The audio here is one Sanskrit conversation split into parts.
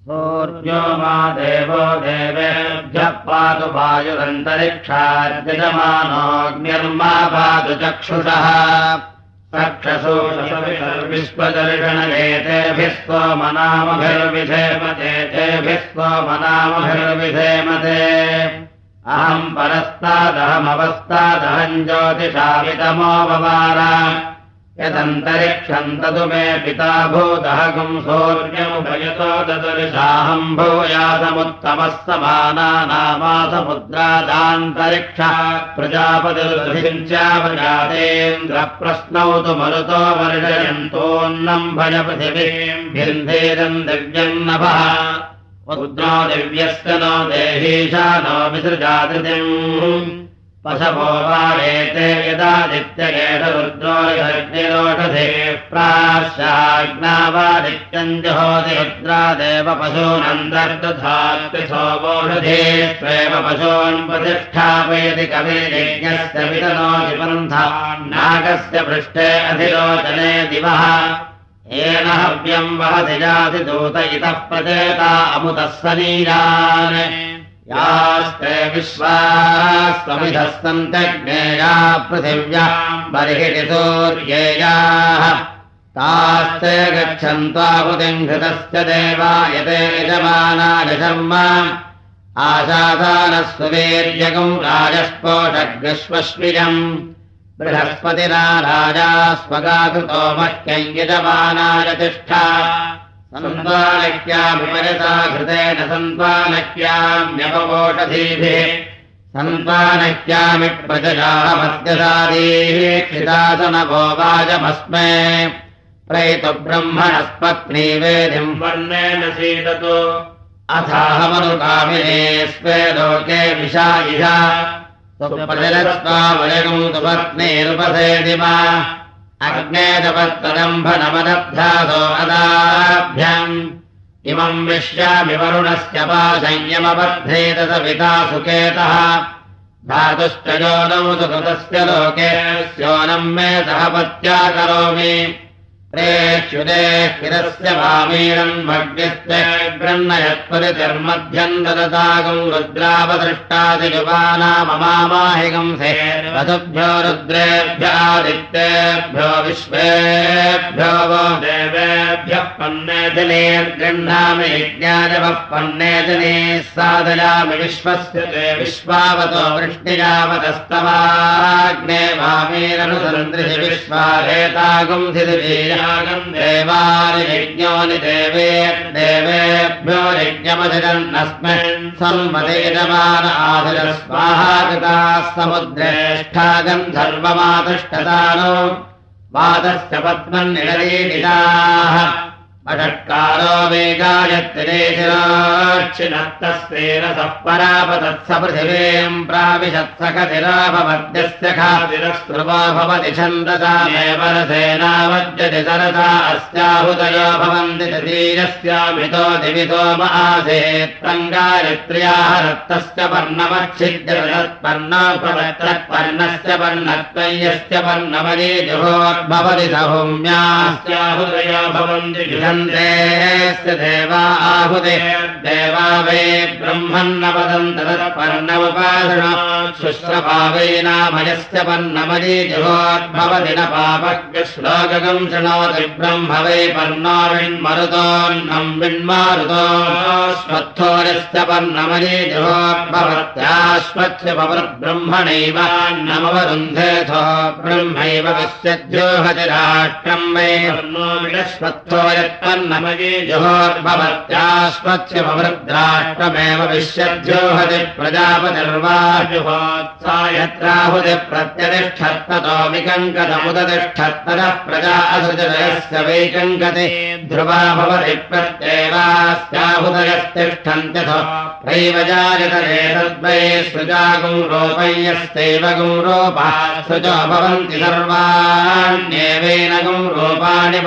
सूर्यो मा देवो देवेभ्यः पातु वायुरन्तरिक्षार्यजमानोऽग्निर्मा पातु चक्षुषः। चक्षसोषविश्वदर्शनलेतेभिः स्वमनामभिर्विधेमते तेभिः स्वमनामभिर्विधेमते। अहम् परस्तादहमवस्तादहम् ज्योतिषावितमो बवार यदन्तरिक्षम् तदु मे पिता भूतहगुम् सौर्यमुभयतो ददुर्शाहम् भूयासमुत्तमः समानानामासमुद्रादान्तरिक्षः प्रजापतिरुचावजातेन्द्रप्रश्नौ तु मरुतो वर्षयन्तोऽन्नम् भज पृथिवीम् भिन्धेरम् दिव्यम् नभः। रुद्रो दिव्यस्य नो देहीशा नो विसृजातिम् पशवो वारेते यदादित्यगेष रुद्रो यज्ञिरोषधे प्राशाग्नावादित्यम् जहोति रुद्रादेव पशूनन्दर्दधात्रिसोमोषधे स्वेव पशून् प्रतिष्ठापयति कविर्यज्ञस्य पन्था नागस्य पृष्ठे अधिरोचने दिवः। येन हव्यम् वहति जाति दूत इतः प्रचेता अमुतः सनीरान् यास्ते विश्वास्त्वमिधः सन्तज्ञेया पृथिव्याम् बर्हिति सूर्येयाः तास्ते गच्छन्त्वाहुतिम् घृतस्य देवायते यजमानाय शर्म आशासानः सुवीर्यकम् राजस्पोषग्विश्वश्विजम् बृहस्पतिना राजा स्वगातुतो मह्यम् यजमानाय तिष्ठा सन्त्वानक्याभिपरिता घृतेन सन्त्वानक्याम्यपवोषधीभिः सन्त्वानक्यामि प्रजयामत्यसादीः क्षितासनभो वाजमस्मे। प्रैतु ब्रह्मणस्पत्नी वेदिम् वर्णेन सीदतु। अथाहमनुकामिने स्वे लोके विशायिषा। प्रजलस्वावयगम् तु पत्नीरुपसेदिमा अग्नेदपत्तदम्भनमदभ्यासो अदाभ्याम् इमम् विश्यामि वरुणस्य पाशय्यमबद्धेत सविता सुकेतः। धातुश्च योनौ तु कृतस्य लोके स्योनम् मे सह पत्या करोमि प्रेक्ष्युदे हिरस्य वामीरम् भग्यस्य गृह्णयत्परितिर्मध्यम् ददतागम् रुद्रावदृष्टादिजुबानाममाहिगम् सेवतुभ्यो रुद्रेभ्यादित्येभ्यो विश्वेभ्यो वो देवेभ्यः पन्ने जनेर्गृह्णामि यज्ञाजवः पन्ने जने साधयामि विश्वस्य विश्वावतो वृष्टियावतस्तवाग्ने वामीरनुसन्दृशि विश्वाहेतागुम् धिरिवीर देवे देवेभ्यो यज्ञमधिरन्नस्मिन् संवदेजमान आधिर स्वाहाकृताः समुद्रेष्ठागम् धर्ममातिष्ठतानो वादस्य पद्मन्निडलीनिदाः अषट्कारो वेगायत्तिरेशिराक्षिणत्तस्तेन सः परापतत्स पृथिवीम् प्राविशत्सखतिराभवद्यस्य खातिरस्त्रुवा भवति रसेनावद्यति सरसा अस्याहुतयो भवन्ति ततीयस्यामितो दिवितो मासेत्तङ्गायत्र्याः रक्तस्य पर्णमच्छिद्य तत्पर्णोपवत्तत्पर्णस्य पर्णत्वय्यस्य पर्णमली जुहोद्भवति सौम्यास्याहुतयो भवन्ति देवा आहुते। देवा वै ब्रह्मन्न वदन्त तत्पर्णमुपासण शुश्रपावैनामयस्य पर्णमली जुहोद्भवति न पापज्ञश्लोकम् शृणोति ब्रह्म वै पर्णोविन्मरुतोऽन्नम् विन्मारुतो स्वत्थोरस्य पर्णमली जुहोद्भवत्याश्वस्य पवृब्रह्मणैव नमवरुन्धेथो ब्रह्मैव विश्वद्योहति राष्ट्रम् वै पर्णोविडस्वत्थो पवृद्राष्ट्रमेव विश्वद्योहति प्रजापतिर्वाजुहोत्सा यत्राहुति प्रत्यतिष्ठत्ततो विकङ्कतमुदतिष्ठत्तरः प्रजा असृजयस्य वैकङ्कते ध्रुवा भवति प्रत्येवास्याहुतयस्तिष्ठन्त्यथ प्रैव जायतरेतद्वै सृजागुम् रोपय्यस्यैव गुम् रोपः सृजो भवन्ति सर्वाण्येवेन गुम् रूपाणि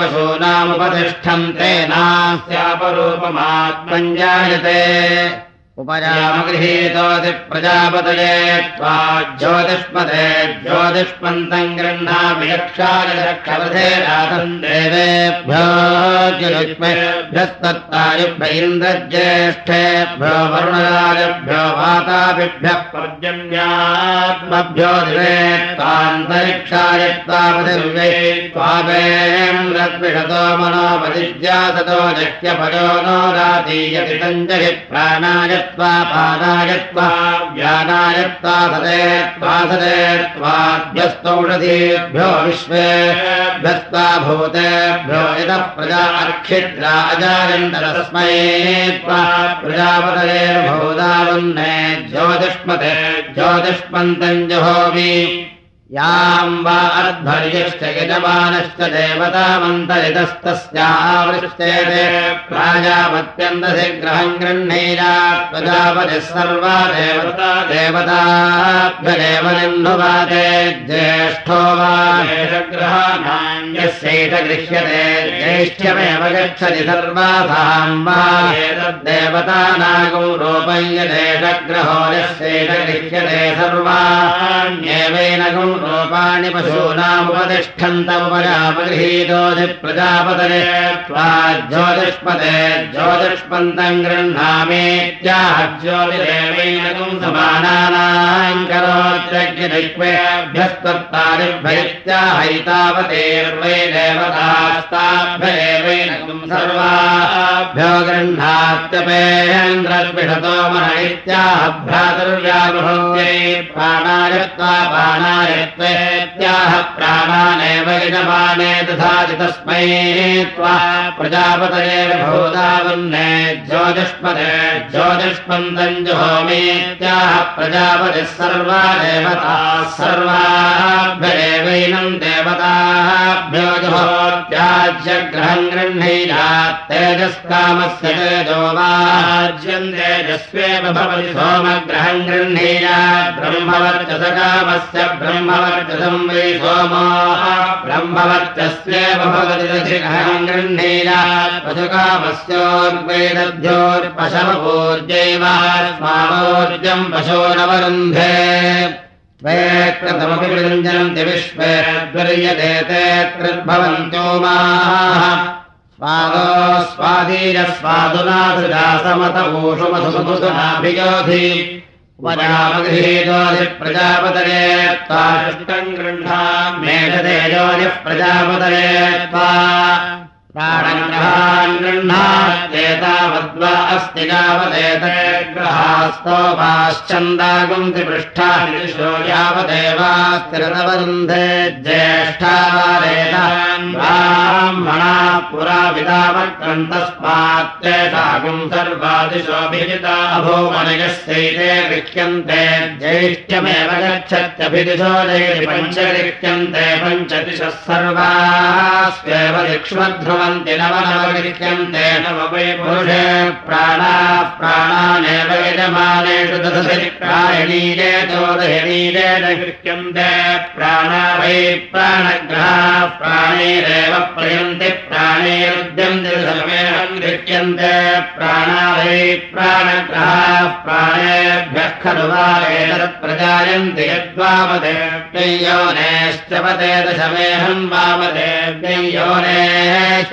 पशूनामुपतिष्ठन्ते नास्यापरूपमात्मञ्जायते उपजामगृहीतोति प्रजापतये त्वा ज्योतिष्मते ज्योतिष्मन्तम् गृह्णामि रक्षायक्षवधे रातम् देवेभ्योभ्यस्तत्तायुभ्य इन्द्रज्येष्ठेभ्यो वरुणराजभ्यो वाताभिभ्यः पर्जन्यात्मभ्यो दिवे त्वान्तरिक्षाय त्वापतिर्वै त्वापेन्द्रद्विषतो मनोपदिज्यासतो जह्यपयो नो रातीयति तञ्जहि प्राणाय त्वा पादाय त्वा व्यानाय विश्वेभ्यस्त्वा भूतेभ्यो इदः प्रजा अर्क्षिद्राजायन्तरस्मै त्वा प्रजापतये भूदावन्ने ज्योतिष्मते ज्योतिष्मन्तम् जहोमि। याम् वा अध्वर्यश्च यजमानश्च देवतामन्तरितस्तस्यावृष्टेते। प्राजापत्यन्तसि ग्रहम् गृह्णीरा प्रजापतिः सर्वा देवता निन्नुवाते ज्येष्ठो वा ग्रहाणान्यस्यैष गृह्यते ज्येष्ठ्यमेव गच्छति सर्वासाम् वा। एतद्देवतानागम् रूपय्यदेशग्रहो यस्यैष गृह्यते सर्वाण्येवैनगम् रूपाणि पशूनामुपतिष्ठन्तमुपजापगृहीतोऽधि प्रजापतरे त्वा ज्योतिष्पते ज्योतिष्पन्तम् गृह्णामेत्याह ज्योतिरेवैनकम् समानानाम् करोत्यग्निभ्यस्तत्तारिभ्यत्याहैतावतेर्वै देवतास्ताभ्येवैनकम् सर्वाभ्यो गृह्णात्यपेन्द्रद्विषतो मन इत्याह भ्रातुर्व्यागृहत्यै प्राणाय त्वा प्राणाय त्वेत्याह प्राणानेव यजमाने दधाति तस्मै त्वा प्रजापतये भूतावन्ने ज्योतिष्पदे ज्योतिष्पन्दम् जुहोमीत्याह प्रजापतिः सर्वा देवता सर्वाभ्यदेवैनम् देवताभ्यो जुहोत्याज्यग्रहम् गृह्णीयात् तेजस्कामस्य तेजो वाज्यम् तेजस्वेव भवति सोमग्रहम् गृह्णीयात् ब्रह्मवर्चसकामस्य ब्रह्मवर्चसम् वै सोमो दधिग्रहम् गृह्णीयात् पशुकामस्योर्वैदभ्योर्पशवपूर्जैवास्मामोर्जम् पशोरवरुन्धे त्वेक्रतमपि विरञ्जनन्ति विश्वे द्वर्यते ते कृद्भवन्त्यो माः। स्वादो स्वाधीर स्वादुना सुजासमत ऊषुमधुमधुनाभियोधि उपजामगृहीतोऽधिः प्रजापतये त्वाष्टम् गृह्णाम्। मेघतेजोधिः प्रजापतये त्वा प्राणग्रहान् गृह्णात्येतावद्वा अस्ति यावदेते ग्रहास्तोपाश्चन्दागुन्ति पृष्ठानि दिशो यावदेवास्तिरतवरुन्धे ज्येष्ठावारेतान् ब्राह्मणा पुरा सर्वादिशोऽभिजिता अभूमनयस्यैते गृह्यन्ते ज्येष्ठ्यमेव गच्छत्यभिदिशो जयति पञ्च गृह्यन्ते पञ्चदिशः सर्वास्वेव दिक्ष्मध्रुव भवन्ति नव नवगृह्यन्ते नव वै पुरुषे प्राणाः प्राणानेव यजमानेषु दधति प्रायणीरे चोदयनीरे न गृह्यन्ते प्राणा वै प्राणग्रहाः प्राणैरेव प्रयन्ति प्राणैरुद्यन्ति समेहम् गृह्यन्ते प्राणा वै प्राणग्रहाः प्राणेभ्यः खलु वा एतत् प्रजायन्ति यद्वामदेव्ययोनेश्च पते दशमेहम् वामदेव्ययोनेश्च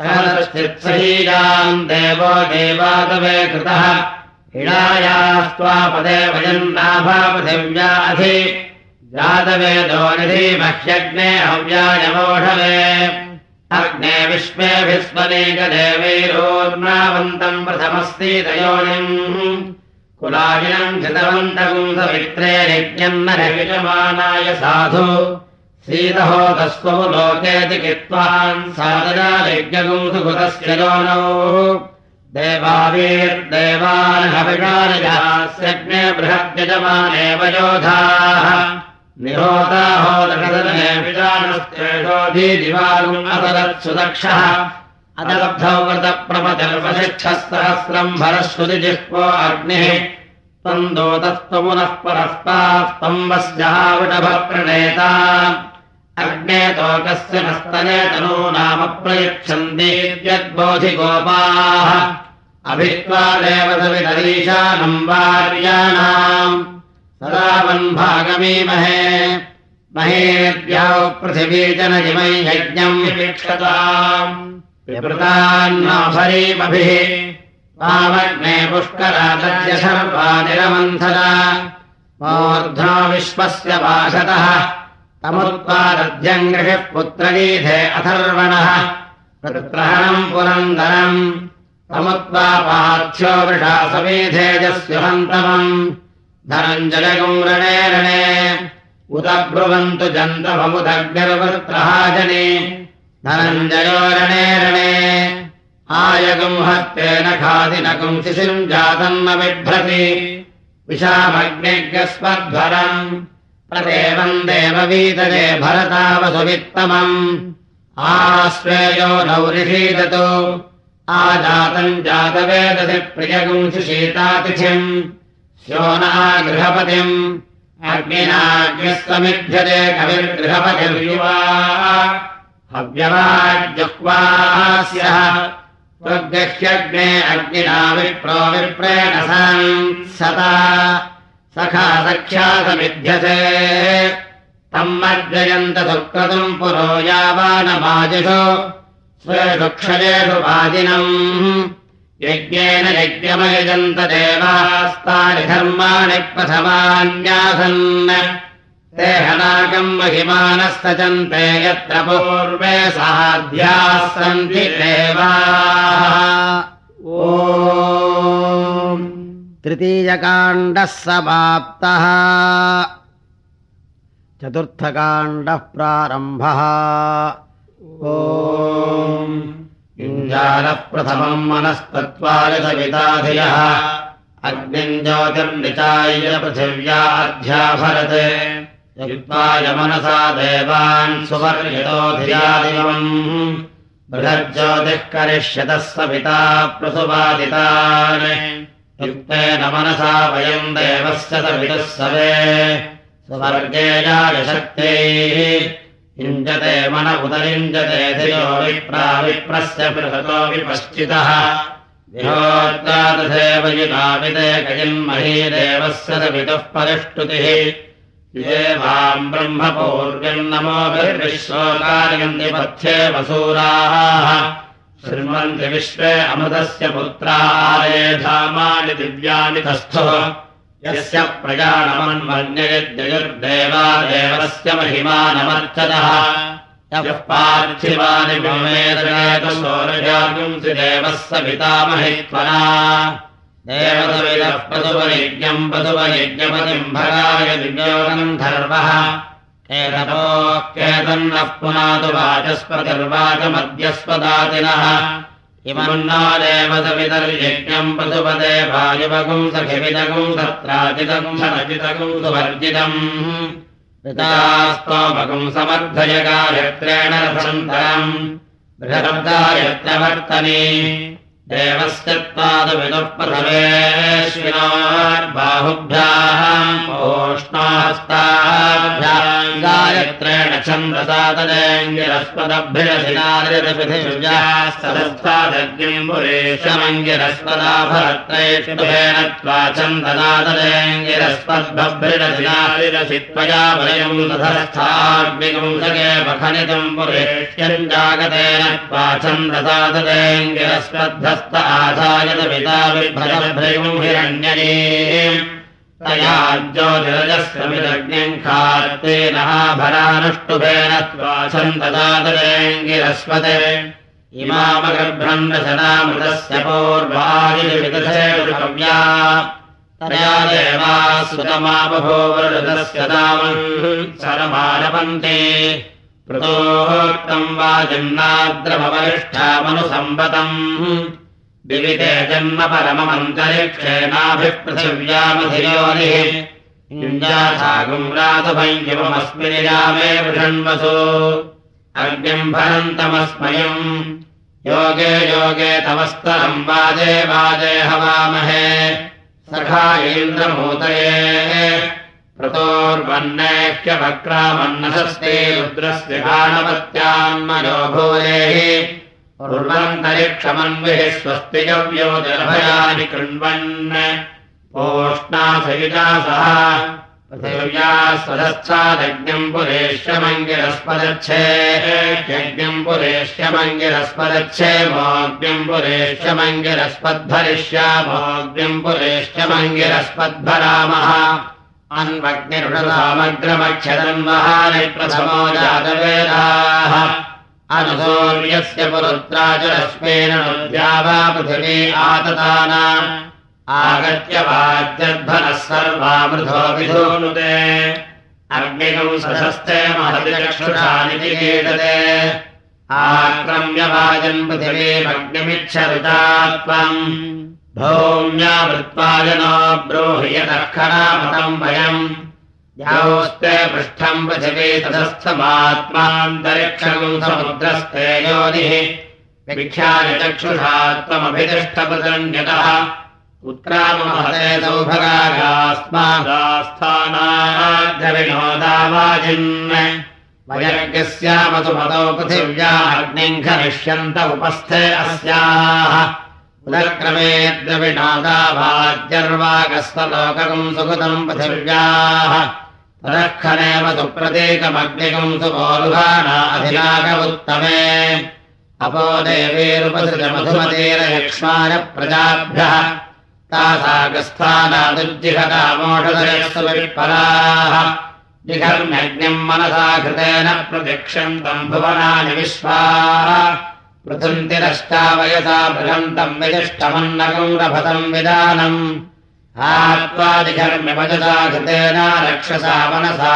सहस्थित्सहीयाम् देवो देवातवे कृतः। हिणायास्त्वापदे वजन्नाभापथिव्या अधि। जातवेदो निधि मह्यग्ने हव्यायमोढवे अग्ने विश्वेभिस्मनेकदेवैरोर्नावन्तम् प्रथमस्तीतयोनिम्। कुलायिनम् कृतवन्तम् सवित्रे यज्ञम् न यजमानाय साधु सीतहो तस्त्वमु लोके चिकित्वान् सादरा यज्ञगुंसुकृतस्य योनौ देवावीर्देवानहविकार्यास्यग्ने बृहद्यजमानेव योधाः। निरोधाहोदकदने विजानस्तेषोधीदिवागुम् अतरत्सुदक्षः अदब्धौ व्रतप्रपतिर्वसिक्षःसहस्रम् भरश्रुतिजिह्वो अग्निः। त्वम् दोतस्त्वमुनः परस्तास्तम्बस्याविटभप्रणेता अग्ने तोकस्य नस्तने तनो नाम प्रयच्छन्ति यद्बोधिगोपाः। अभित्वा देवसवितरीशानम् वार्याणाम्। सदा वन्भागमीमहे महेद्याौ पृथिवीजनजिमै यज्ञम् विवीक्षताम् विवृतान्नाभरीमभिः वामग्ने पुष्करादस्य सर्वानिरमन्थरा मूर्ध्नो विश्वस्य वासतः तमुत्पादध्यङ्गृषः पुत्रगीधे अथर्वणः। प्रहणम् पुरन्दरम्। तमुत्वा पार्थ्यो वृषा समेधेजस्युहन्तमम् धनञ्जलगुम् रणे रणे उत ब्रुवन्तु जन्तभमुदग्निर्वृत्रः जने धनञ्जयो रणे रणे आयगुम् हस्तेन खादिनकुम् शिशिम् जातम् न बिभ्रति। विशामग्निज्ञस्मध्वरम् प्रदेवम् देववीतरे भरतावसुवित्तमम्। आस्वेयो नौ ऋषीदतो। आजातम् जातवेदसि प्रियगुम् शिशीतातिथिम् स्यो न गृहपतिम् अग्निनाग्निस्वमिभ्यते कविर्गृहपतिर्युवा हव्यवाज्जुह्वास्यः प्रगह्यग्ने अग्निना विप्रो विप्रेण सता सखा सख्या समिध्यसे तम् मर्जयन्त सुक्रतुम् पुरो यावानमाजिषु। स्वेषु वाजिनम् यज्ञेन यज्ञमयजन्त देवास्तानि धर्माणि प्रथमान्यासन्। ते हनाकम् महिमानस्तचन्ते यत्र पूर्वे साध्याः सन्ति देवाः। ओ तृतीयकाण्डः समाप्तः चतुर्थकाण्डः प्रारम्भः। ओ इञ्जानः प्रथमम् मनस्तत्त्वायसविताधियः अग्निम् ज्योतिर्निचाय्य पृथिव्याध्याभरत् युक्त्वाय मनसा देवान् सुवर्यतोधियादिवम् बृहज्योतिः करिष्यतः सविता प्रसुवादितान् युक्तेन मनसा वयम् देवस्य सवितः सवे स्वर्गे जायशक्त्यैः। युञ्जते मन उदयुञ्जते धियो विप्रा विप्रस्य बृहतो विपश्चितः। विहोत्तादधेव युनाविदे कयन्मही देवस्य सवितुः परिष्टुतिः। ये वाम् ब्रह्मपूर्व्यम् नमोभिर्विश्वकार्यन्ति पथ्ये वसूराः शृण्वन्ति विश्वे अमृतस्य पुत्राये धामानि दिव्यानि तस्थुः। यस्य प्रजानमन्मन्ययद्ययुर्देवा देवस्य महिमानमर्चतः। यः पार्थिवानि विमेदनेतसौरजागुंसि देवः स पितामहित्वना देवतविदः पदुपयज्ञम् पदुपयज्ञपतिम् भगाय दिव्योगम् वाचस्पतिर्वाचमद्यस्पदातिनः इमन्ना देवतवितर्यज्ञम् पशुपदे वायुवगुम् सखिविदगुम् सत्राजितगुम् सनजितगुम् सुवर्जितम् ऋतास्तोमगुम् समर्थय गायत्रेण रसन्तरम् बृहदायत्रवर्तनी देवस्य त्वादविदुः प्रथमेश्विनार्बाहुभ्याम् ओष्णास्ताभ्याम् गायत्रेण छन्दसा तदेङ्गिरस्पदभ्यरसिनादिपृथिव्यास्तदस्थादग्निम् पुरेशमङ्गिरस्पदा भरत्रैष्णुभेन त्वा छन्दनादरेङ्गिरस्पद्भभ्रिरसिनादिरसि त्वया वयम् तथस्थाग्निगुंसके पखनितम् पुरेष्यम् जागतेन त्वा छन्दसा तदेङ्गिरस्पद्ध हस्त आधायत पिता विभ्रभ्रयुम् हिरण्यने तया ज्योतिरजस्रमिदग्निम् खात्तेनः भरानुष्टुभेन त्वा छन्ददातरेङ्गिरस्पते इमामगर्भ्रम् रचनामृतस्य पूर्वायुविदधेर्कव्या तया देवा सुतमाबभूवृतस्य दामम् सरमारपन्ते। प्रतोक्तम् वा जन्नाद्रमवरिष्ठामनुसम्पतम् विविते जन्म परममन्तरिक्षेणाभिपृथिव्यामधियोनिः इन्द्रासागुम्रातभञ्जमस्मिन् रामे वृषण्वसो अग्निम् भरन्तमस्मयम् योगे योगे तवस्तरम् वाजे वाजे हवामहे। सखा इन्द्रमूतये गाणवत्यान्मयो भूरेः स्वस्ति गव्यो जलभयानि कृण्वन् ओष्णासयुजा सह पृथिव्या स्वदच्छादज्ञम् पुरेष्यमङ्गिरस्पदच्छे यज्ञम् पुरेष्यमङ्गिरस्पदच्छे मोग्निम् पुरेष्यमङ्गिरस्पद्भरिष्यामोग्निम् पुरेष्यमङ्गिरस्पद्भरामः। अन्वग्निरुषसामग्रमक्षदन्वहानि प्रथमो जातवेदाः अनुसूर्यस्य पुरुत्रा च रश्मेन वा पृथिवी आततानाम् आगत्य वाद्यध्वनः सर्वामृथो विधूनुते। अग्निकौ सशस्ते महति कीटते आक्रम्य वाजन् पृथिवीमग्निमिच्छरुता त्वम्। भौम्या वृत्वाजनो ब्रूहि यतः खरामतम् वयम् यावस्ते पृष्ठम् पृथिवी ततस्थमात्मान्तरिक्षम् समुद्रस्ते विख्याय चक्षुषा उत्क्रामहते सौभगागास्मादास्थानाद्यविनोदावाजिन् वयज्ञस्यामतु मतो पृथिव्या अग्निम् खनिष्यन्त उपस्थे अस्याः। उदक्रमे द्रविणोदावाज्यर्वागस्तलोककम् सुकृतम् पृथिव्याः तु प्रतीकमग्निकम् अधिनाग उत्तमे अपो देवीरुपसृजमधुमतीरयक्ष्माय प्रजाभ्यः। तासागस्थानादुज्जिहतामोषधयस्वविपराः जिघर्म्यग्निम् मनसा कृतेन प्रतिक्षन्तम् भुवनानि विश्वाः। पृथन्तिरष्टावयसा बृहन्तम् विजिष्टमन्नकम् रभतम् विदानम् रक्षसा मनसा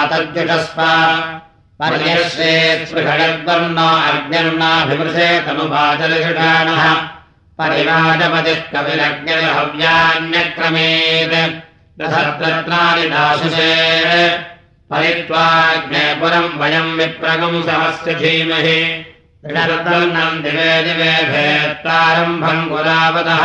तमुपाचलषुषाणः परिवाजपतिः कविरग्निर्हव्यान्यक्रमेत् रथत्रत्राणि दाशुषे परित्वाग्ने पुरम् वयम् विप्रगम् समस्य धीमहि ऋषर्दर्णम् दिवे दिवे भेत्तारम्भम् गुरावतः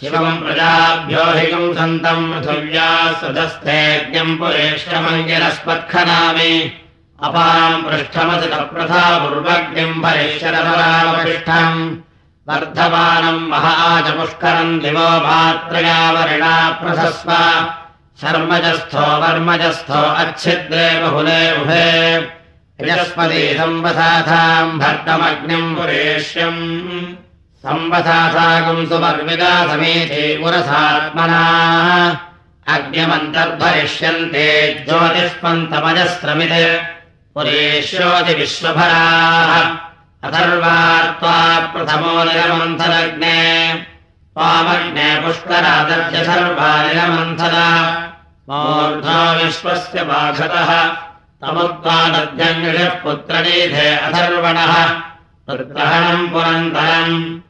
शिवम् प्रजाभ्यो हिकम् सन्तम् पृथिव्या पुरेष्टमङ्गिरस्पत्खनामि। अपाम् पृष्ठमसितप्रथा पूर्वग्निम् भरिष्यरपरामपृष्ठम् वर्धमानम् महाचपुष्करम् दिवो मात्रयावरिणा प्रशस्व शर्मजस्थो वर्मजस्थो अच्छिद्रे बहुले उभे। यस्पति संवसाथाम् भर्तमग्निम् पुरेष्यम् संवसाथागम् सुवर्विदा समेते पुरसात्मना। अग्निमन्तर्भरिष्यन्ते ज्योतिष्पन्तमजस्रमित् पुरेष्योति विश्वभराः अथर्वात्वा प्रथमो निरमन्थलग्ने त्वामग्ने पुष्करादर्य सर्वा निरमन्थला मूर्धा विश्वस्य बाघतः तमुत्पादद्यङ्गिषः पुत्रनीधे अथर्वणः। तद्ग्रहणम् पुरन्तरम्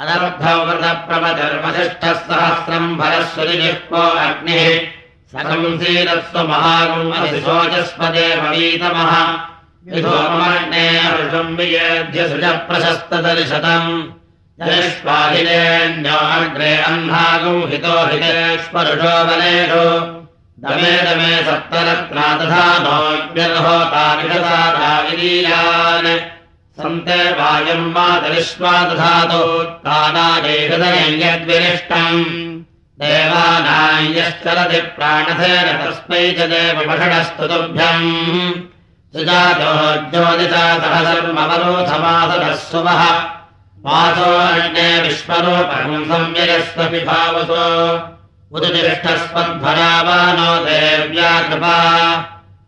अनर्भवृतप्रमधर्मशिष्ठः सहस्रम् अग्निः। सकंसीरस्व महागुम् अधिशोचस्पदेववीतमः विधोमर्णे अर्षम् वियेद्य सुजप्रशस्तदर्शतम्। जयष्पाहिलेऽन्यो अग्रे अह्नागौ हितो हितेष्वरुषो बलेषु दमे दमे सप्तरत्ना तथा नोग्निर्होतानिषदादाविलीयान् सन्ते वायम् देवानाम् यश्चलति प्राणधेन तस्मै च देवभषणस्तु तुभ्यम् सुजातो ज्योतिषा वासोऽन्ये विश्वरूपम् संययस्वपि भावसो उदतिष्ठस्मद्भरावानो देव्या कृपा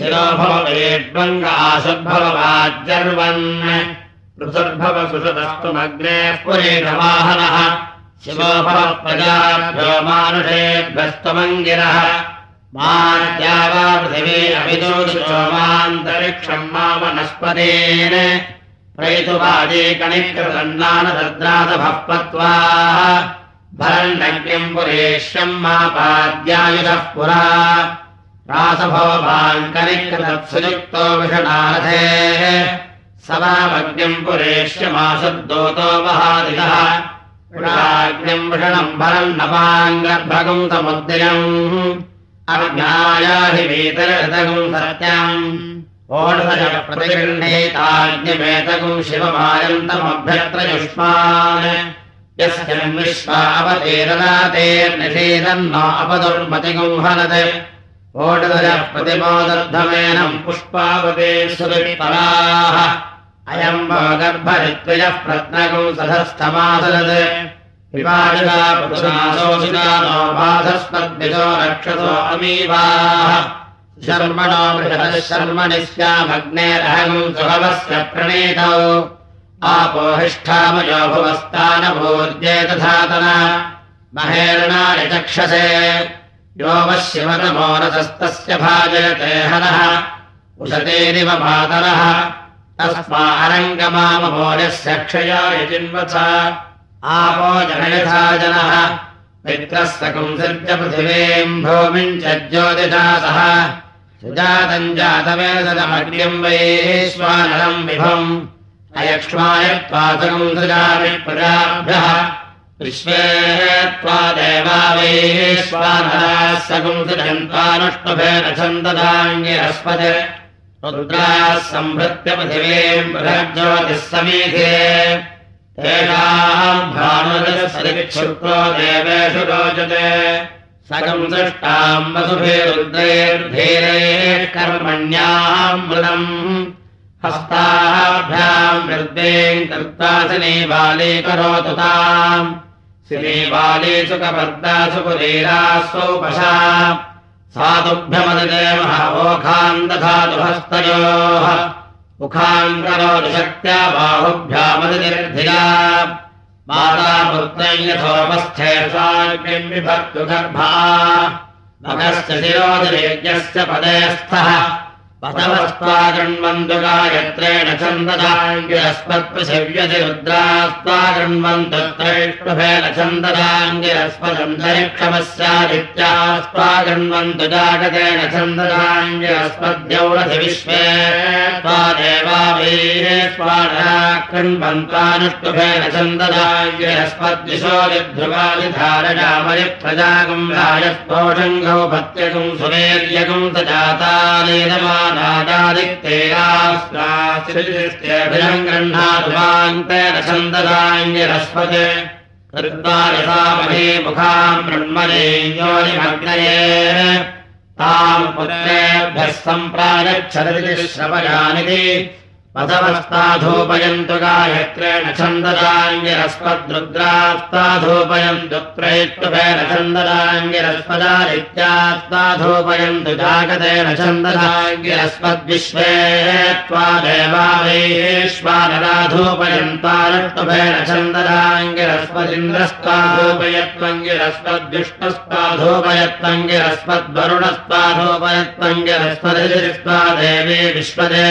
स्थिरो भवेड्वङ्गाशुद्भववाज्यर्वन् पृथुर्भव सुषदस्तुमग्ने पुरेणवाहनः शिवो भव प्रजाभ्यो मानुषेभ्यस्तमङ्गिरः। मात्या वा पृथिवी अभिदोषो मान्तरिक्षम् मा वनस्पतेन प्रैतुवादीकणिकृतन्नानदद्रादभः पत्वा भरण्डज्ञम् पुरेष्यम् मापाद्यायुधः पुरा रासभोभाङ्कनिकृतत्सुयुक्तो विषणारथेः समामग्निम् पुरेष्यमाशब्दोतो वहादितः पुराग्निम् विषणम् भरम् नपाङ्गर्भगम् समुद्रयम्। अज्ञायाहिवेतरतगुम् सत्यम्। ओषधज प्रतिगृह्णेताज्ञमेतगुम् शिवमायन्तमभ्यत्र यस्मिन् विश्वावतेरनातेर्निषेदन्न अपदुर्मतिगुंहनत् प्रतिमोदद्धमेनम् पुष्पावते सुविपराः अयम् गर्भरित्वयः प्रत्नगुम् सधस्थमासरत् विपाशोषितानो बाधस्मद्भिजो रक्षसो अमीवाः शर्मणो स्यामग्नेरहगुम् सुभवस्य प्रणीतौ। आपोहिष्ठामयो भुवस्तानभूर्जे तथातन महेरणानि चक्षसे यो वश्यवनमोरसस्तस्य भाजयते हरः। उशतेरिव मातरः तस्मा अरङ्गमाममोर्यस्य क्षयाय चिन्वथ आपो जनयथा जनः। मित्रः सकुंसर्ज पृथिवीम् भूमिम् च ज्योतिषा सह सुजातम् जातवेदमग्न्यम् वैश्वानरम् विभम्। अयक्ष्माय त्वातकम् सृजामि प्रजाभ्यः विश्वे त्वा देवा वैश्वानराः सकुम् सृजन्त्वानुष्टुभेन छन्ददाङ्गिरस्पत् रुद्राः सम्भृत्य बृहज्योतिः समीधे तेषाम् भानुरसरिक्षुक्रो देवेषु रोचते। सकम् दृष्टाम् वसुभिरुद्रैर्धीरैः कर्मण्याम् मृदम् हस्ताभ्याम् वृद्वेम् कृत्वा सिनीबाली करोतु ताम् सिनीबाली सुखपर्दासु पुरीरास्वौपशा सातुभ्यमदिदेवोखाम् दधातु हस्तयोः मुखाम् करोतु शक्त्या बाहुभ्यामदिनिर्धिया माता पुत्रम् यथोपस्थे साग्निम् विभक्तु गर्भा। मगस्य शिरोदिरेज्ञस्य पदे स्थः पतवस्त्वा गृण्वन्तु गायत्रेण छन्ददाङ्गिरस्मत्पृथिव्यति रुद्रास्त्वा गृण्वन्तु त्रैष्टुभेन छन्ददाङ्गिरस्मदन्तरिक्षमस्यादित्यास्त्वा गृण्वन्तु जागतेन छन्ददाङ्गिरस्मद्यौरधि विश्वे त्वा देवा वीरे स्वानरा कृण्वन्त्वानुष्टुभेन छन्ददाङ्गिरस्मद्दिशो विध्रुवादिधारणामयि प्रजागम् राजस्पोषङ्गौ भत्यगुम् सुवेर्यगुम् स जातानेनमा नादादिक्तेरास्त्राभिरम् गृह्णातुवाङ्तेन छन्ददाङ्गिरस्पत् कृत्वा यथा महे मुखाम् ब्रह्मणे योनिमग्नये ताम् पुत्रेभ्यः सम्प्रागच्छदिति श्रवयानिति पदवस्ताधूपयन्तु गायत्रेण छन्ददाङ्गिरस्पद्रुद्रास्ताधूपयन्तु त्रैष्टुभेन छन्ददाङ्गिरस्पदादित्यास्ताधूपयन्तु जागतेन छन्ददाङ्गिरस्पद्विश्वे त्वा देवा वैश्वानराधूपयन्तारष्टुभेन छन्ददाङ्गिरस्पदिन्द्रस्ताधूपयत्वङ्गिरस्पद्विष्णुस्ताधूपयत्वङ्गिरस्पद्वरुणस्ताधूपयत्वङ्गिरस्पदिस्त्वा देवी विश्वदे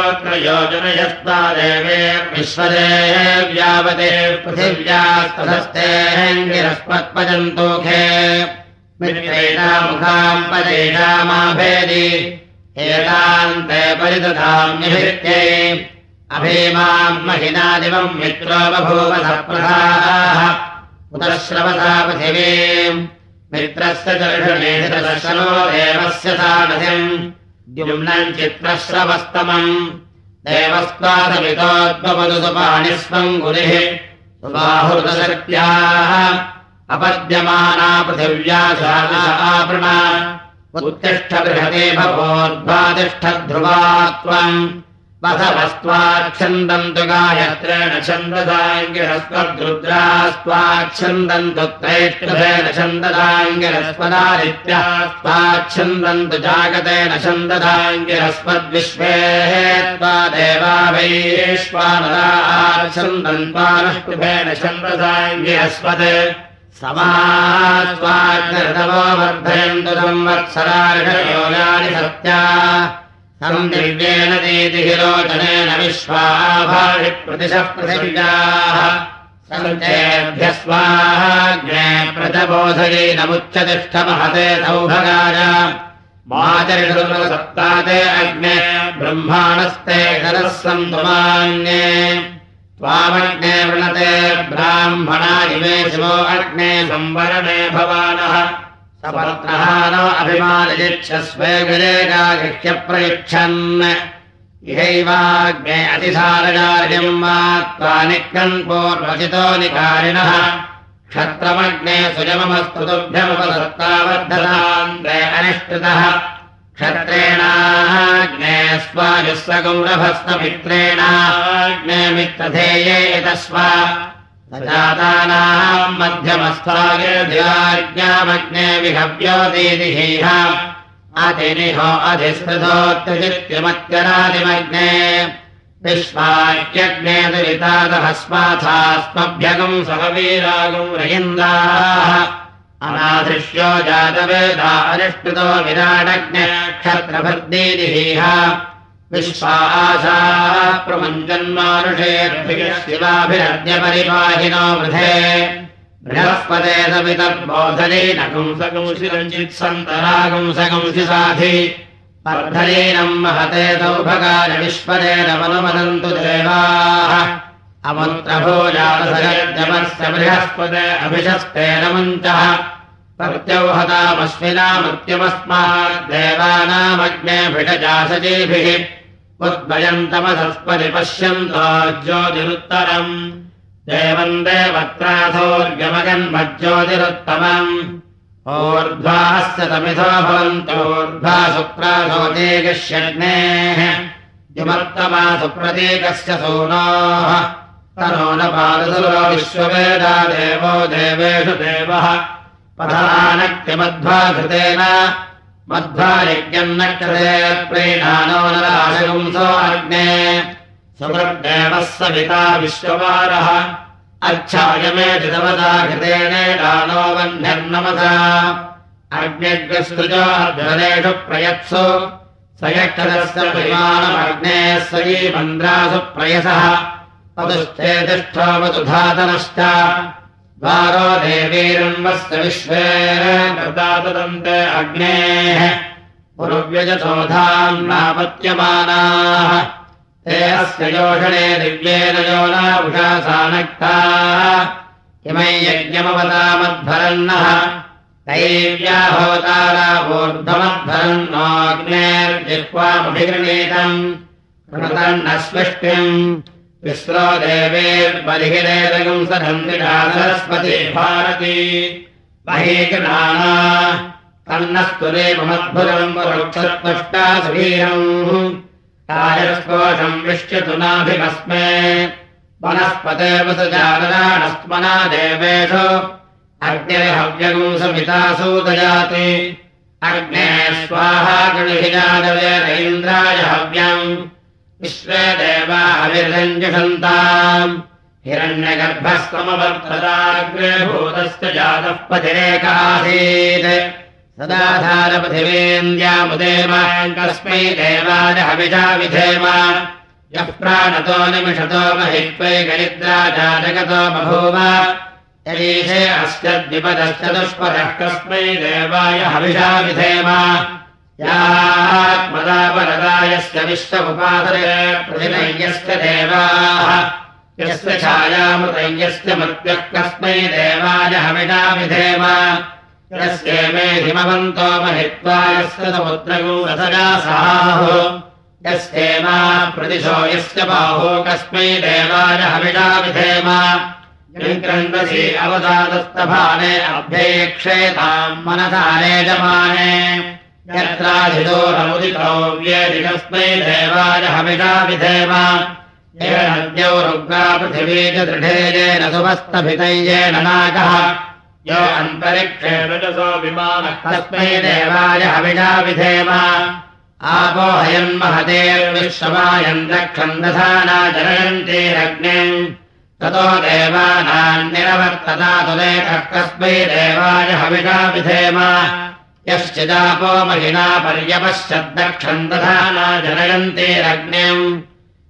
सदस्तेङ्गिरस्पच्छपयन्तो खेमरोत्र योजनयस्ता देवे विश्वदे व्यावदे पृथिव्या सदस्तेङ्गिरस्पत्पजन्तो खे मित्रेणामुखाम् पदेशामाभेदि एतान्ते परिदधाम्यभित्यै अभीमाम् महिनादिवम् मित्रो बभूव श्रवसा पृथिवीम्। मित्रस्य दर्शनेशनो देवस्य सानधिम् द्युम्नम् चित्रश्रवस्तमम् देवस्त्वादमितोद्वपदुपाणिस्वम् गुरिः। सुबाहुदशक्त्याः अपद्यमाना पृथिव्या आपृणा उत्तिष्ठ बृहते भवोद्वातिष्ठ ध्रुवा त्वम् वसवस्त्वाच्छन्दन्तु गायत्रेण छन्दसाङ्गिरस्वद्रुद्रास्त्वाच्छन्दन्तु त्रैष्टभेन छन्ददाङ्गिरस्पदादित्या स्वाच्छन्दन्तु जागतेन छन्ददाङ्गिरस्पद्विश्वे त्वा देवा वैश्वानराच्छन्दन्त्वानष्टुभेन छन्दसाङ्गिरस्पत् समात्वाग्निर्दवो वर्धयन्तु संवत्सरार्षयोगानि सत्या प्रतिशः पृथिव्याः सन्तेभ्यः स्वाहाग्ने प्रजबोधयेनमुच्चतिष्ठमहते सौभगाय माचरिषुसप्ताते अग्ने ब्रह्माणस्ते शरः सन्तुमान्ये त्वामग्ने वृणते ब्राह्मणा इमे शिवो अग्ने संवरणे भवानः सपत्नहानो अभिमानयिच्छस्वे विरेगागृह्य प्रयच्छन् इहैवाग्ने अतिसारगार्यम् मा त्वा निक्कन् पूर्वचितो निकारिणः। क्षत्रमग्ने सुजममस्तु तुभ्यमुपसत्तावर्धतान्ते अनिष्टुतः। क्षत्रेणाग्ने स्वायुस्सगौरभस्वमित्रेणाग्ने मित्रधेये यतस्व जातानाम् मध्यमस्थागिर्ध्याज्ञामग्ने विहव्यो दीदिहीह अतिनिहो अधिस्मृतोत्तिमत्यरादिमग्ने विश्वाक्यग्ने दुरितादहस्माथास्मभ्यगम् सहवीरागम् रयिन्दाः। अनादृश्यो जातवेदा अनिष्कृतो विराडग्ने क्षत्रभर्दीदिहीह विश्वासा प्रमञ्जन्मानुषेर्भिः शिवाभिरद्यपरिपाहिनो वृधे। बृहस्पते सवितर्बोधनेनगुंसगुंसिरञ्चित्सन्तरागुंसगुंसि साधि वर्धलीनम् महते सौभगाय विश्वदेनमनुमदन्तु देवाः। अमन्त्रभोजालसयज्ञमस्य बृहस्पते अभिशस्तेन मुञ्चः प्रत्यौहतामश्विनामृत्यमस्माद्देवानामग्नेभिषजासजीभिः उद्भयन्तमसस्पति पश्यन्तो ज्योतिरुत्तरम् तमिथो भवन्तोर्ध्वा शुक्राधोते गश्यग्नेः किमत्तमा सुप्रतीकस्य सूनोः। तनो न पादसुरो विश्ववेदा देवो देवेषु देवः। पथानक्तिमध्वा घृतेन मध्वा यज्ञम् नक्षते प्रीणानो नराशगुंसो अग्ने। सुमृग्देवः सविता विश्ववारः। अच्छायमे चितवता घृतेनेडानो वह्निर्नमसा। अग्निग्रस्तुजो ध्वरेषु प्रयत्सु। स यक्षदस्य परिमाणमग्नेः सयीमन्द्रासु प्रयसः। पदुश्चेतिष्ठोऽवतु धातनश्च द्वारो विश्वे दन्ते अग्नेः पुरुव्यजसोधान्नापत्यमानाः ते अस्य योषणे दिव्येन योनाभुषा सानक्ताः इमै यज्ञमवतामध्वरन्नः। दैव्या भवतारावोर्ध्वमध्वरन्नोऽग्नेर्जिह्वामभिगृणीतम् कृतन्नस्पृष्टिम् सधन्विषा सरस्वती भारती। बहिगृणाना तन्नस्तुरे ममद्भुरम् परोक्षत्वष्टा सुवीरम् राजस्कोशम् विश्यतु नाभिमस्मे। वनस्पते वसुजागराणस्मना देवेषु। अग्निर्हव्यगुम् समितासूदयाति अग्ने स्वाहा गृहिजादवेन्द्राय हव्यम् विश्वे देवा अविरञ्जषन्ताम् हिरण्यगर्भस्तमवर्धदाग्रे भूतस्य जातः पतिरेकासीत्। सदाधारपृथिवेन्द्यामुदेम कस्मै देवाय हविषा विधेम। यः प्राणतो निमिषतो महित्वै गरिद्रा जातकतो बभूव। यदीशे अस्य द्विपदश्च दुष्पदः कस्मै देवाय हविषा विधेम यात्मदापरदायस्य विश्वमुपासरे प्रतिनय्यस्य देवाः। यस्य छायामृतय्यस्य मृत्युः कस्मै देवाय हविषा विधेम यस्य मे हिमवन्तो महित्वा यस्य समुद्रगो रसजासाहो यस्येमा प्रतिशो यस्य बाहो कस्मै देवाय हविषा विधेम क्रन्दसि अवदादस्तभाने अभ्येक्षेताम् मनसारे जमाने। व्यधिकस्मै देवाय हविषा विधेम येन नद्यौ रुग्रा पृथिवी च दृढे यो अन्तरिक्षे तस्मै देवाय हविषा विधेम आपो हयन् महतेर्विश्वमायन् रक्षन्दधाना जनयन्तीरग्निम् ततो देवानान्निरवर्तता तुलेखः कस्मै देवाय हविषा विधेम यश्चिदापो महिना पर्यपश्यद्दक्षन्दधाना जनयन्तीरग्निम्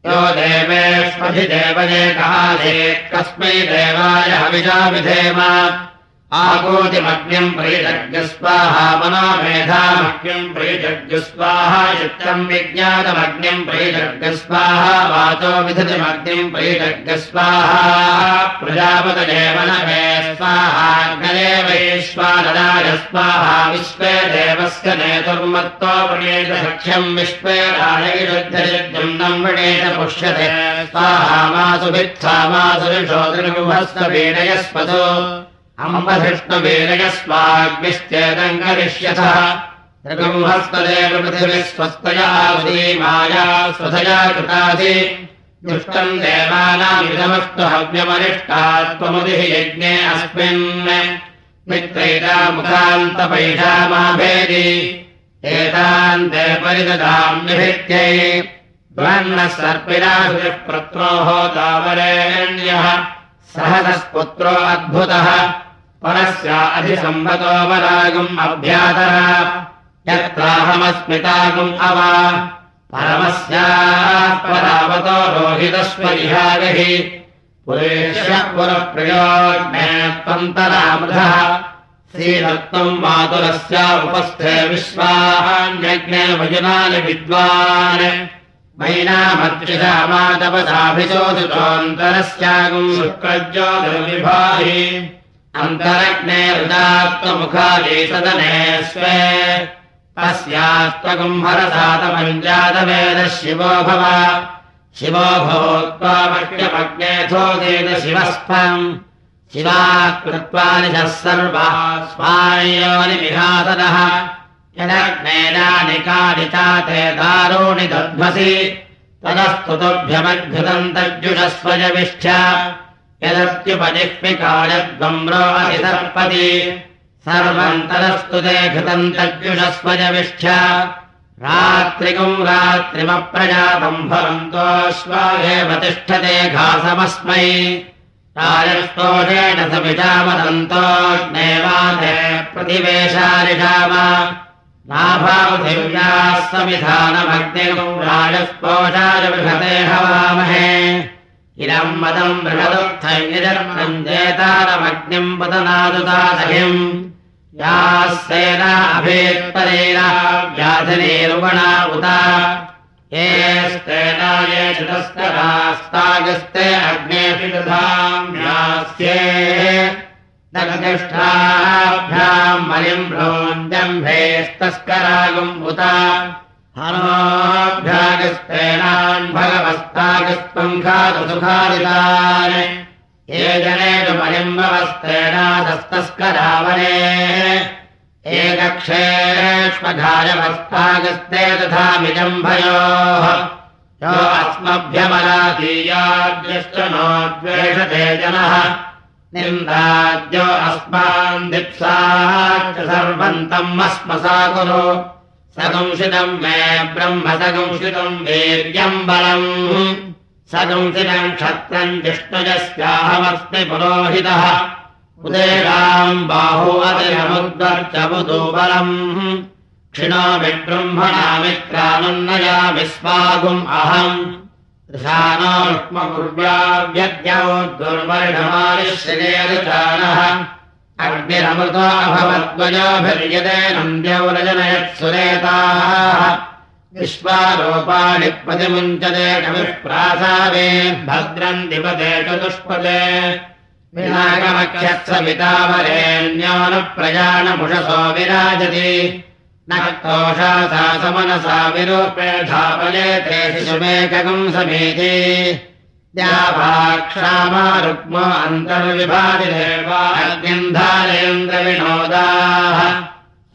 यो देवेष्वधिदेवये काले कस्मै देवाय हविषा विधेम आकोतिमग्निम् प्रीजग्स्वाहा मनोमेधामग्निम् प्रीजग्स्वाहा चित्तम् विज्ञातमग्निम् प्रीजग्स्वाहा वाचो विधतिमग्निम् प्रीजग्स्वाहा प्रजापतदेव न मे स्वाहाग्नये वैश्वानदाय स्वाहा विश्वे देवस्य नेतुर्मत्तो वृणेत सख्यम् विश्वे राजैरुद्धम् वृणेत पुष्यते। स्वाहा दृगुहस्य वीणयस्पदो अम्बधिष्णुवीरयस्वाग्निश्चेदम् करिष्यथः ऋगुंहस्तदेव पृथिविः स्वस्तया माया स्वधया कृतासि दुष्टम् देवानामिदमस्तु हव्यमनिष्टा त्वमुदिः यज्ञे अस्मिन्। एतान् ते परिददाम्यभित्यै द्वन्नः सर्पिराशुः प्रत्रोः तावरेण्यः। सहसस्पुत्रो अद्भुतः परस्य अधिसम्भतो वरागुम् अभ्यातः यत्राहमस्मितागुम् अव। परमस्याः परावतो रोहितस्वरिहागहि पुरेश्य पुरप्रियोग्ने त्वन्तरामृधः। श्रीरत्नम् मातुलस्या उपस्थे विश्वाहान्यज्ञे वजुनानि विद्वान्। मैनामत्रिषामातपदाभिचोदितोऽन्तरस्यागुम् शुक्रज्योतिर्विभाहि अन्तरग्ने हृदात्ममुखादि सदने स्वे। तस्यास्त्वगुम् हरसातमञ्जातवेद शिवो भव। शिवो भूत्वा मह्यमग्नेथोदेत शिवस्पम् शिवात् कृत्वा निशः सर्वः स्वायोनि विहासदः। यदग्नेनानि कानि चाते दारूणि दध्वसि। तदस्तुतुभ्यमद्भुतम् तज्जुषस्वजविष्ठ अधिसर्पति सर्वम् तदस्तु ते घृतम् तज्जुषस्वजविष्ठ रात्रिकुम् रात्रिमप्रजातम् भवन्तोऽश्वाहेव तिष्ठते घासमस्मै। राजस्तोषेण समिषामदन्तोऽग्नेवाते प्रतिवेशारिषाम। नाभावधिव्याः समिधानमग्निम् राजस्पोषाय बृहते हवामहे याः अभेत्परेण व्याधिनीरुगणा उत। येस्तेनाये चतस्करास्तागस्ते अग्नेऽपि दधाम्यास्ये दगतिष्ठाभ्याम् मलिम् भ्रोञ्जम्भेस्तस्करागुम् उता हनोऽभ्यागस्तेनान् भगवस्तागस्त्वम् खातु सुखादितान् ये जनेषु एकक्षेष्मघायवस्तागस्ते तथा मिजम्भयोः। यो अस्मभ्यमराधीयाद्यश्च नो द्वेषते जनः। निन्दाद्यो अस्मान् दिप्साच्च सर्वम् तम् अस्मसा कुरु सगंसितम् मे ब्रह्म सगंसितम् वीर्यम् बलम्। सगंसितम् क्षत्रम् जिष्णुजस्याहमस्मि पुरोहितः। उदेराम् बाहुवतिरमुद्वर्चबुदूबलम् क्षिणोमि ब्रह्मणामित्रानुन्नयामि स्वागुम् अहम्। ऋषानोष्मकुर्व्याव्यज्ञो दुर्वर्णमानिश्रेरुचाणः अग्निरमृतो अभवद्वयोभिर्यदे नन्द्यौरजनयत्सुरेताः। विश्वारूपाणि प्रतिमुञ्चते कविप्रासादे भद्रम् दिपदे चतुष्पदे। विनागमक्षत्सवितावरेण्योनुप्रयाणमुषसो विराजति। न कोषा सा समनसा विरूपे धापले ते शिशुमेकगम् समेति द्याभाक्षामा रुक्मो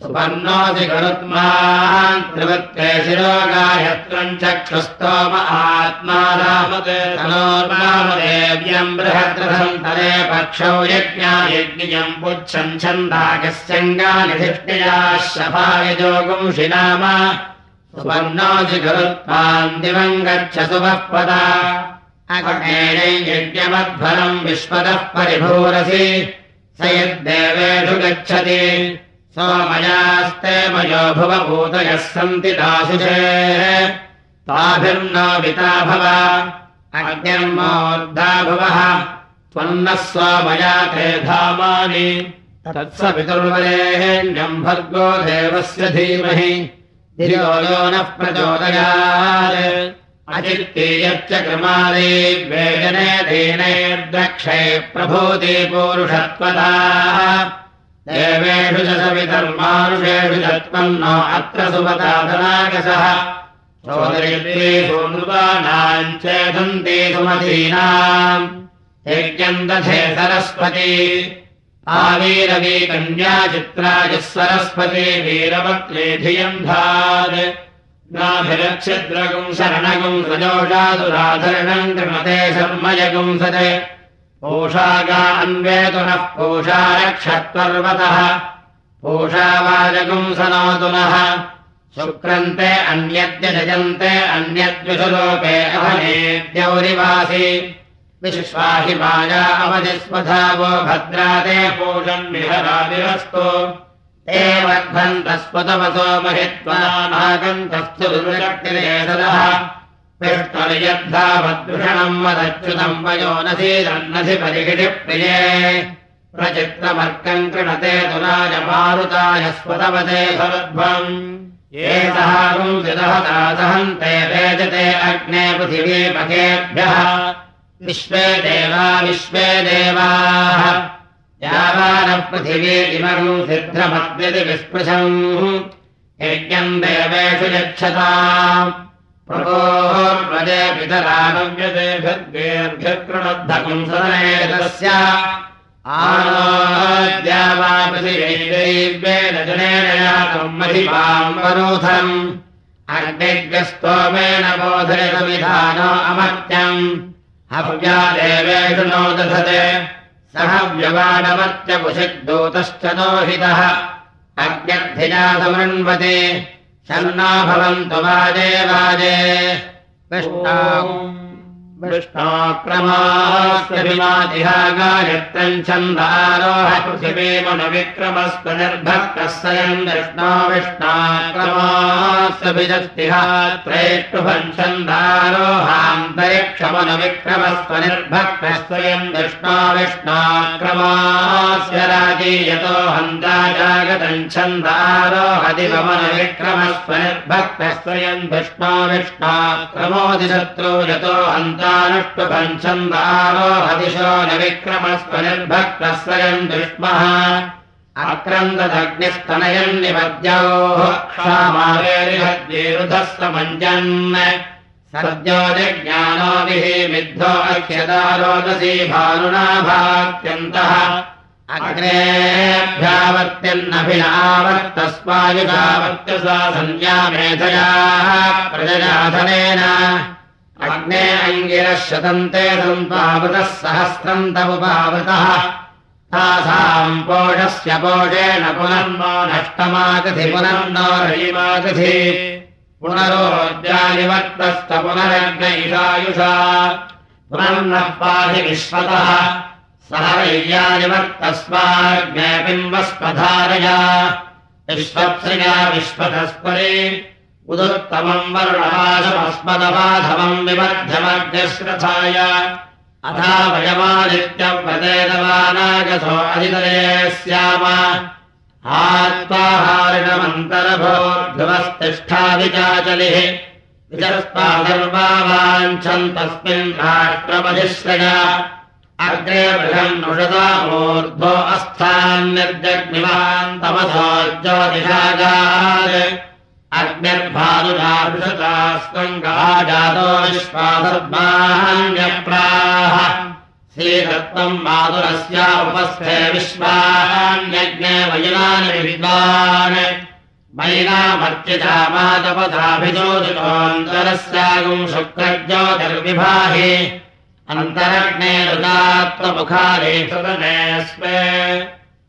सुपर्णोऽसि गरुत्मान् त्रिवृत्ते शिरोगायत्रम् चक्षुस्तोम आत्मा रामते तनोर्वामदेव्यम् बृहद्रथम् तरे पक्षौ यज्ञा यज्ञियम् पुच्छम् छन्दागस्यङ्गानिधिष्ठयाः शफायजोगुंषि नाम सुपर्णोऽसि गरुत्मान् दिवम् गच्छ सुवः यज्ञमध्वरम् विश्वतः परिभूरसि। स यद्देवेषु गच्छति। सोमयास्ते मयो भुवभूतयः सन्ति दाशुषे ताभिर्नो विता भव। त्वन्नः सोमया ते धामानि। तत्सपितुर्वरेण्यम् भर्गो देवस्य धीमहि। धियो यो नः प्रचोदयात् अचित्तीयच्च क्रमादे वेदने दीनैर्द्रक्षै प्रभूति पूरुषत्वता देवेषु च सवितर्मानुषेषु च त्वन्नो अत्र सुपताधनागसः सोदरीसूनुवानाम् चेदन्ति सुमतीनाम्। यज्ञम् दधे सरस्वती आवीरवी कन्याचित्राजः सरस्वती वीरवक्त्रे धियम् धात् नाभिरक्षद्रगुम् शरणगुम् सजोषादुराधरणम् कृमते शर्मयगुम् सते पूषागा अन्वेतु नः पूषा रक्षत्वर्वतः। पूषावाजगुम् सनोतु नः। शुक्रन्ते अन्यद्य जयन्ते अन्यद्विषुलोके अहनेद्यौरिवासि विश्वाहि माया अवधिस्वधा वो भद्राते पूषम् विहरादिरस्तु ते वर्धन्तस्वतवसो महित्वा नागन्तस्तु दुर्शक्तिरेतदः पिष्टर्यद्धावद्भृषणम् वदच्युतम् वयोनसीदन्नसि परिगिटिप्रिये प्रचित्रमर्कम् कृणते तु राजमारुताय स्वतवते सरुध्वम् ये सहागुंसिदहतादहन्ते रेजते अग्ने पृथिवीपथेभ्यः विश्वे देवा विश्वे देवाः यावानपृथिवी इमगुम् सिद्धमद्यति विस्पृशम्। यज्ञम् देवेषु यच्छता प्रभोर्वदे पितरानव्यते भद्गेर्भ्यकृणद्धकुम् सदने तस्य महिमाम् वरोधम् अग्निग्रस्तोमेन बोधयतविधानो अमर्त्यम्। हव्या देवेषु नो दधते सह व्यवाणमत्यकुशिग्दूतश्च नोहितः। अग्न्यर्थिजा समृण्वते शन्ना भवन्तु वाजे। वाजे विष्णोक्रमास्यभिमातिहागायत्रम् छन्दारोह पृथिवीमनुविक्रमस्व निर्भक्तः स्वयम् विष्णो त्रेष्टुभम् छन्दारोहान्तरिक्षमनुविक्रमस्व निर्भक्तः स्वयम् विष्णो विष्णाक्रमास्य राजीयतो हन्ता जागतम् छन्दारोहदिवमनुविक्रमस्व निर्भक्तः स्वयम् विष्णो विष्णाक्रमोदिशत्रो यतो हन्तानुष्टुभञ्छन्दारो हदिशो न विक्रमस्व निर्भक्तः स्वयम् दुष्मः। आक्रन्ददग्निस्तनयम् निपद्योः क्षामावेरिहद्विरुधस्व मञ्जन् सद्यो जज्ञानोभिः विद्धो अख्यदारोदसी भानुना भात्यन्तः अग्नेभ्यावर्त्यन्नभिनावर्तस्मायुधावर्त्यसा सन्न्यामेधया प्रजयाधनेन अग्ने अङ्गिरः शतन्ते सन्तावृतः सहस्रम् तमुपावृतः। तासाम् पोषस्य पोषेण पुनर्नो नष्टमागधि पुनर्नो रयिमागधि पुनरोज्जानिवर्तस्त पुनरग्नैषायुषा। पुनर्नः पाहि विश्वतः। सह वैयानिवर्तस्माग्ने बिम्बस्पधारया। विश्वप्सया विश्वतस्परे उदुत्तमम् वरुणवाधमस्मदवाधमम् विमध्यमग्निश्रथाय अथा वयमादित्यम् प्रदेदवानागतो अधितरे स्याम तस्मिन् अग्रे बृहम् नृषतामूर्ध्वो अस्थान्यर्जग्निवान् मातुरस्या उपस्थे विश्वान्यज्ञे वयुनानि विद्वान्। मैनामर्चिता मातपथाभिजोतितोऽन्तरस्यागुम् शुक्रज्योतिर्विभाहि। अन्तरग्ने रुदात्ममुखारे सुदनेऽस्मे तस्यात्मकम्